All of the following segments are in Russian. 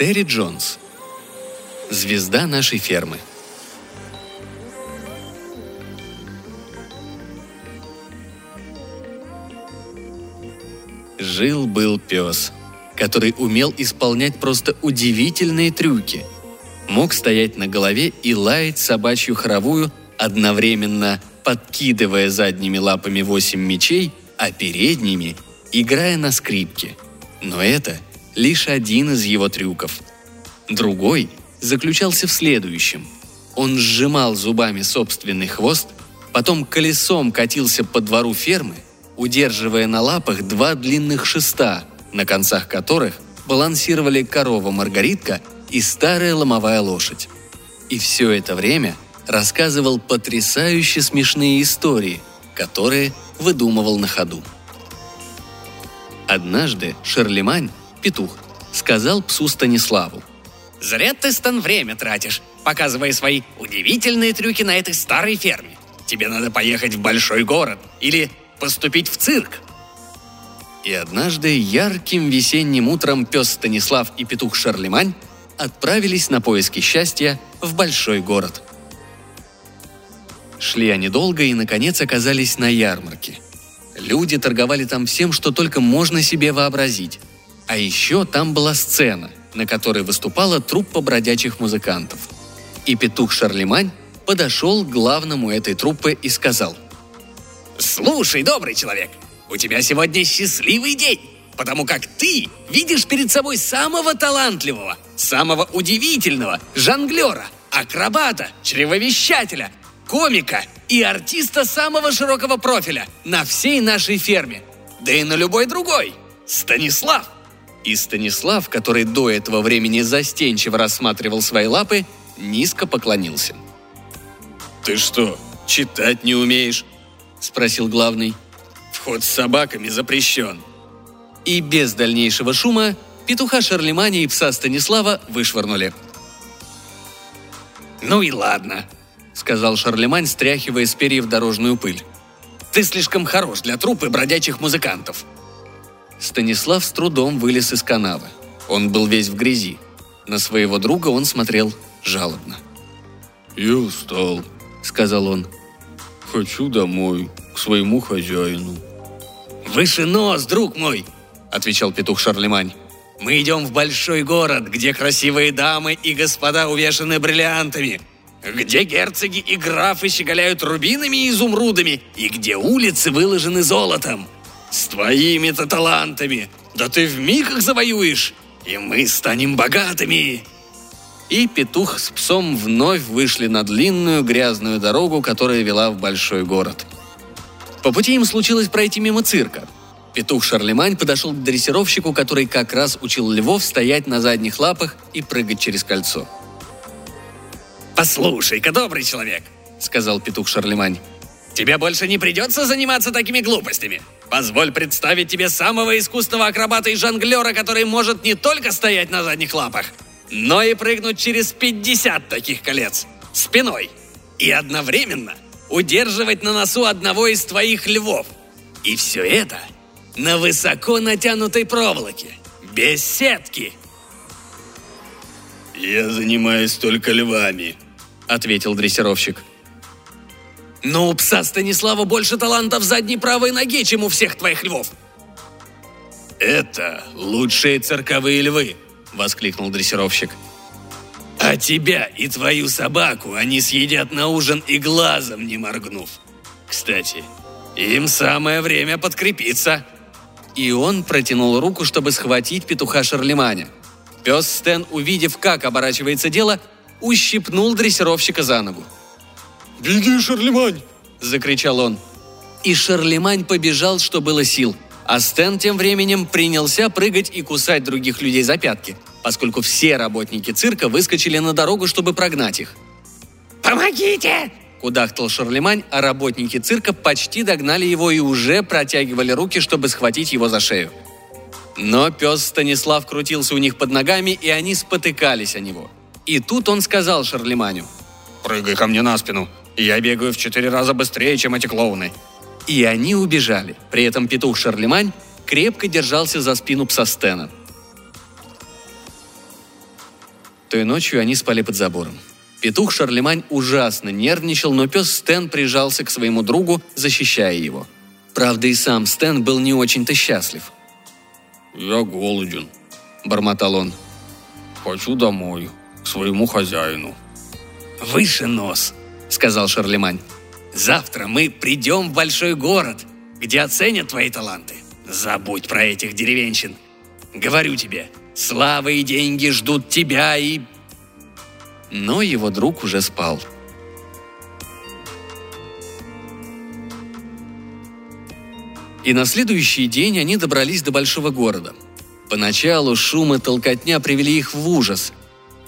Терри Джонс. Звезда нашей фермы. Жил-был пес, который умел исполнять просто удивительные трюки. Мог стоять на голове и лаять собачью хоровую, одновременно подкидывая задними лапами восемь мечей, а передними – играя на скрипке. Но это лишь один из его трюков. Другой заключался в следующем. Он сжимал зубами собственный хвост, потом колесом катился по двору фермы, удерживая на лапах два длинных шеста, на концах которых балансировали корова Маргаритка и старая ломовая лошадь. И все это время рассказывал потрясающе смешные истории, которые выдумывал на ходу. Однажды Шарлемань, петух, сказал псу Станиславу. «Зря ты, Стан, время тратишь, показывая свои удивительные трюки на этой старой ферме. Тебе надо поехать в большой город или поступить в цирк». И однажды ярким весенним утром пес Станислав и петух Шарлемань отправились на поиски счастья в большой город. Шли они долго и, наконец, оказались на ярмарке. Люди торговали там всем, что только можно себе вообразить. А еще там была сцена, на которой выступала труппа бродячих музыкантов. И петух Шарлемань подошел к главному этой труппы и сказал «Слушай, добрый человек, у тебя сегодня счастливый день, потому как ты видишь перед собой самого талантливого, самого удивительного жонглера, акробата, чревовещателя, комика и артиста самого широкого профиля на всей нашей ферме, да и на любой другой. Станислав!» И Станислав, который до этого времени застенчиво рассматривал свои лапы, низко поклонился. «Ты что, читать не умеешь?» – спросил главный. «Вход с собаками запрещен». И без дальнейшего шума петуха Шарлемани и пса Станислава вышвырнули. «Ну и ладно», — сказал Шарлемань, стряхивая с перьев дорожную пыль. «Ты слишком хорош для трупы бродячих музыкантов». Станислав с трудом вылез из канавы. Он был весь в грязи. На своего друга он смотрел жалобно. «Я устал», — сказал он. «Хочу домой, к своему хозяину». «Выше нос, друг мой!» — отвечал петух Шарлемань. «Мы идем в большой город, где красивые дамы и господа увешаны бриллиантами, где герцоги и графы щеголяют рубинами и изумрудами, и где улицы выложены золотом. С твоими-то талантами, да ты в миг их завоюешь, и мы станем богатыми!» И петух с псом вновь вышли на длинную грязную дорогу, которая вела в большой город. По пути им случилось пройти мимо цирка. Петух Шарлемань подошел к дрессировщику, который как раз учил львов стоять на задних лапах и прыгать через кольцо. «Послушай-ка, добрый человек», — сказал петух Шарлемань, «тебе больше не придется заниматься такими глупостями. Позволь представить тебе самого искусного акробата и жонглера, который может не только стоять на задних лапах, но и прыгнуть через 50 таких колец спиной и одновременно удерживать на носу одного из твоих львов. И все это на высоко натянутой проволоке, без сетки. «Я занимаюсь только львами», — ответил дрессировщик. «Но у пса Станислава больше талантов в задней правой ноге, чем у всех твоих львов!» «Это лучшие цирковые львы!» — воскликнул дрессировщик. «А тебя и твою собаку они съедят на ужин и глазом не моргнув. Кстати, им самое время подкрепиться!» И он протянул руку, чтобы схватить петуха Шарлеманя. Пес Стэн, увидев, как оборачивается дело, ущипнул дрессировщика за ногу. «Беги, Шарлемань!» – закричал он. И Шарлемань побежал, что было сил, а Стэн тем временем принялся прыгать и кусать других людей за пятки, поскольку все работники цирка выскочили на дорогу, чтобы прогнать их. «Помогите!» Кудахтал Шарлемань, а работники цирка почти догнали его и уже протягивали руки, чтобы схватить его за шею. Но пес Станислав крутился у них под ногами, и они спотыкались о него. И тут он сказал Шарлеманю. «Прыгай ко мне на спину. Я бегаю в четыре раза быстрее, чем эти клоуны». И они убежали. При этом петух Шарлемань крепко держался за спину пса Стена. Той ночью они спали под забором. Петух Шарлемань ужасно нервничал, но пес Стэн прижался к своему другу, защищая его. Правда, и сам Стэн был не очень-то счастлив. «Я голоден», – бормотал он. «Хочу домой, к своему хозяину». «Выше нос», – сказал Шарлемань. «Завтра мы придем в большой город, где оценят твои таланты. Забудь про этих деревенщин. Говорю тебе, слава и деньги ждут тебя и но его друг уже спал. И на следующий день они добрались до большого города. Поначалу шум и толкотня привели их в ужас.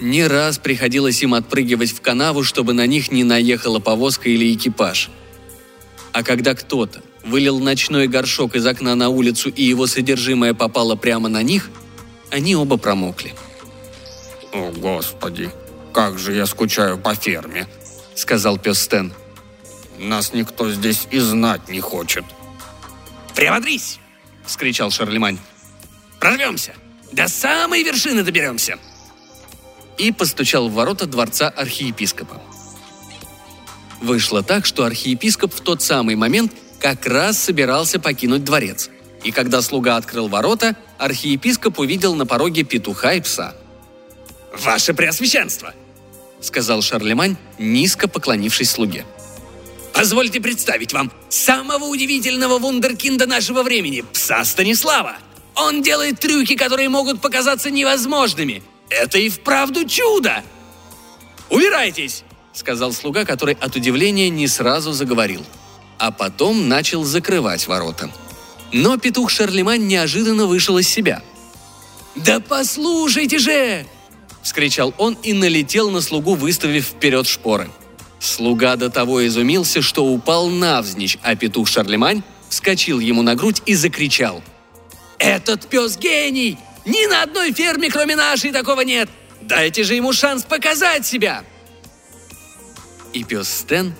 Не раз приходилось им отпрыгивать в канаву, чтобы на них не наехала повозка или экипаж. А когда кто-то вылил ночной горшок из окна на улицу и его содержимое попало прямо на них, они оба промокли. «О, Господи!» «Как же я скучаю по ферме», — сказал пес Стэн. «Нас никто здесь и знать не хочет». «Приободрись!» — вскричал Шарлемань. «Прорвемся! До самой вершины доберемся!» И постучал в ворота дворца архиепископа. Вышло так, что архиепископ в тот самый момент как раз собирался покинуть дворец. И когда слуга открыл ворота, архиепископ увидел на пороге петуха и пса. «Ваше Преосвященство!» — сказал Шарлемань, низко поклонившись слуге. «Позвольте представить вам самого удивительного вундеркинда нашего времени, пса Станислава. Он делает трюки, которые могут показаться невозможными. Это и вправду чудо!» «Убирайтесь!» — сказал слуга, который от удивления не сразу заговорил. А потом начал закрывать ворота. Но петух Шарлемань неожиданно вышел из себя. «Да послушайте же!» – вскричал он и налетел на слугу, выставив вперед шпоры. Слуга до того изумился, что упал навзничь, а петух Шарлемань вскочил ему на грудь и закричал. «Этот пес гений! Ни на одной ферме, кроме нашей, такого нет! Дайте же ему шанс показать себя!» И пес Стэн,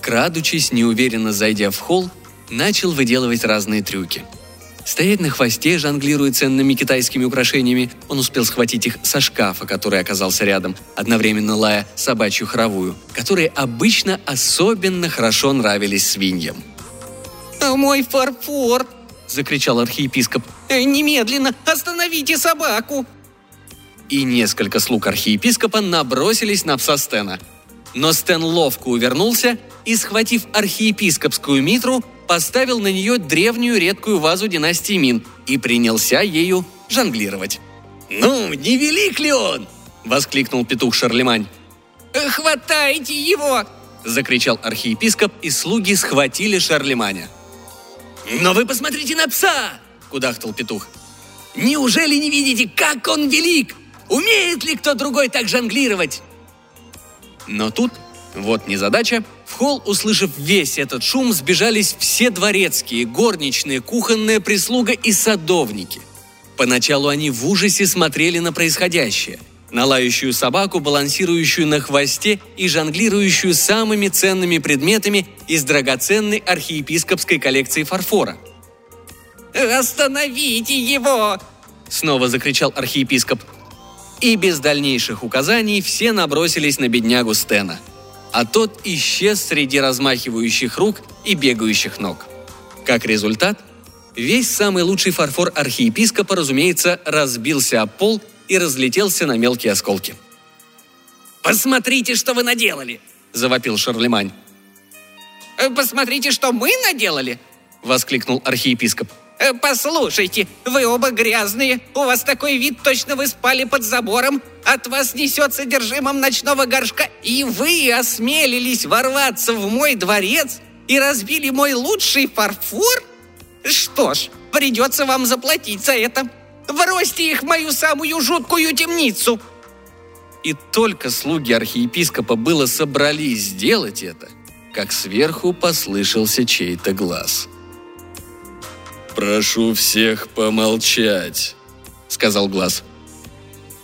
крадучись, неуверенно зайдя в холл, начал выделывать разные трюки – Стоять на хвосте, жонглируя ценными китайскими украшениями, он успел схватить их со шкафа, который оказался рядом, одновременно лая собачью хоровую, которые обычно особенно хорошо нравились свиньям. «А «Мой фарфор!» – закричал архиепископ. «Э, «Немедленно остановите собаку!» И несколько слуг архиепископа набросились на пса Стена. Но Стэн ловко увернулся и, схватив архиепископскую митру, поставил на нее древнюю редкую вазу династии Мин и принялся ею жонглировать. «Ну, не велик ли он?» – воскликнул петух Шарлемань. «Э, «Хватайте его!» – закричал архиепископ, и слуги схватили Шарлеманя. «Но вы посмотрите на пса!» – кудахтал петух. «Неужели не видите, как он велик? Умеет ли кто другой так жонглировать?» Но тут, вот незадача, в холл, услышав весь этот шум, сбежались все дворецкие, горничные, кухонная прислуга и садовники. Поначалу они в ужасе смотрели на происходящее. На лающую собаку, балансирующую на хвосте и жонглирующую самыми ценными предметами из драгоценной архиепископской коллекции фарфора. «Остановите его!» – снова закричал архиепископ. И без дальнейших указаний все набросились на беднягу Стена – а тот исчез среди размахивающих рук и бегающих ног. Как результат, весь самый лучший фарфор архиепископа, разумеется, разбился о пол и разлетелся на мелкие осколки. «Посмотрите, что вы наделали!» – завопил Шарлемань. «Э, «Посмотрите, что мы наделали!» – воскликнул архиепископ. Э, «Послушайте, вы оба грязные, у вас такой вид, точно вы спали под забором, от вас несет содержимым ночного горшка, и вы осмелились ворваться в мой дворец и разбили мой лучший фарфор? Что ж, придется вам заплатить за это. Бросьте их в мою самую жуткую темницу!» И только слуги архиепископа было собрались сделать это, как сверху послышался чей-то глаз – «Прошу всех помолчать», — сказал Глаз.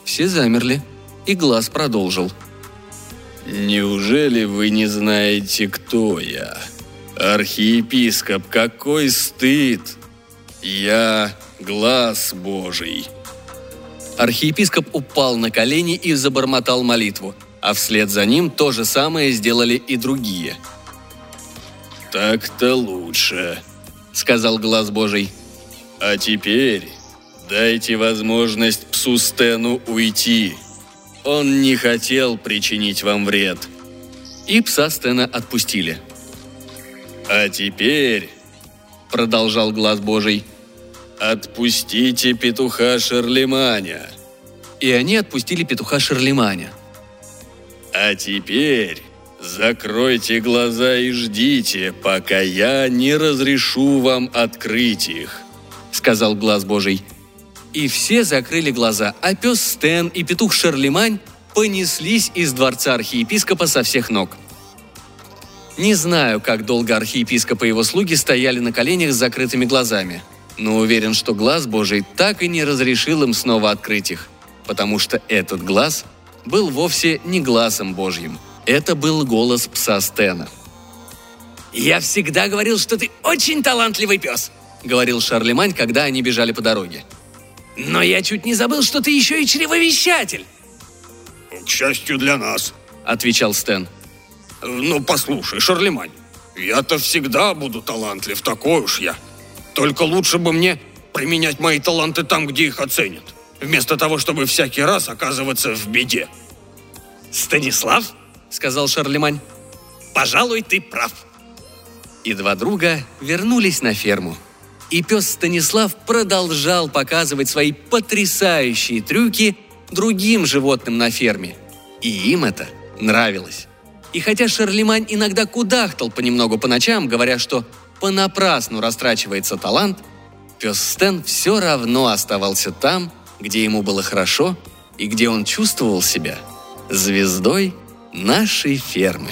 Все замерли, и Глаз продолжил. «Неужели вы не знаете, кто я? Архиепископ, какой стыд! Я Глаз Божий!» Архиепископ упал на колени и забормотал молитву, а вслед за ним то же самое сделали и другие. «Так-то лучше», — сказал глаз Божий. «А теперь дайте возможность псу Стену уйти. Он не хотел причинить вам вред». И пса Стена отпустили. «А теперь», — продолжал глаз Божий, — «отпустите петуха Шарлеманя». И они отпустили петуха Шарлеманя. «А теперь закройте глаза и ждите, пока я не разрешу вам открыть их», — сказал глаз Божий. И все закрыли глаза, а пес Стэн и петух Шарлемань понеслись из дворца архиепископа со всех ног. Не знаю, как долго архиепископ и его слуги стояли на коленях с закрытыми глазами, но уверен, что глаз Божий так и не разрешил им снова открыть их, потому что этот глаз был вовсе не глазом Божьим. Это был голос пса Стена. «Я всегда говорил, что ты очень талантливый пес», — говорил Шарлемань, когда они бежали по дороге. «Но я чуть не забыл, что ты еще и чревовещатель». «К счастью для нас», — отвечал Стэн. «Ну, послушай, Шарлемань, я-то всегда буду талантлив, такой уж я. Только лучше бы мне применять мои таланты там, где их оценят, вместо того, чтобы всякий раз оказываться в беде». «Станислав», — сказал Шарлемань, — «пожалуй, ты прав». И два друга вернулись на ферму. И пес Станислав продолжал показывать свои потрясающие трюки другим животным на ферме. И им это нравилось. И хотя Шарлемань иногда кудахтал понемногу по ночам, говоря, что понапрасну растрачивается талант, пес Стэн все равно оставался там, где ему было хорошо и где он чувствовал себя звездой нашей фермы.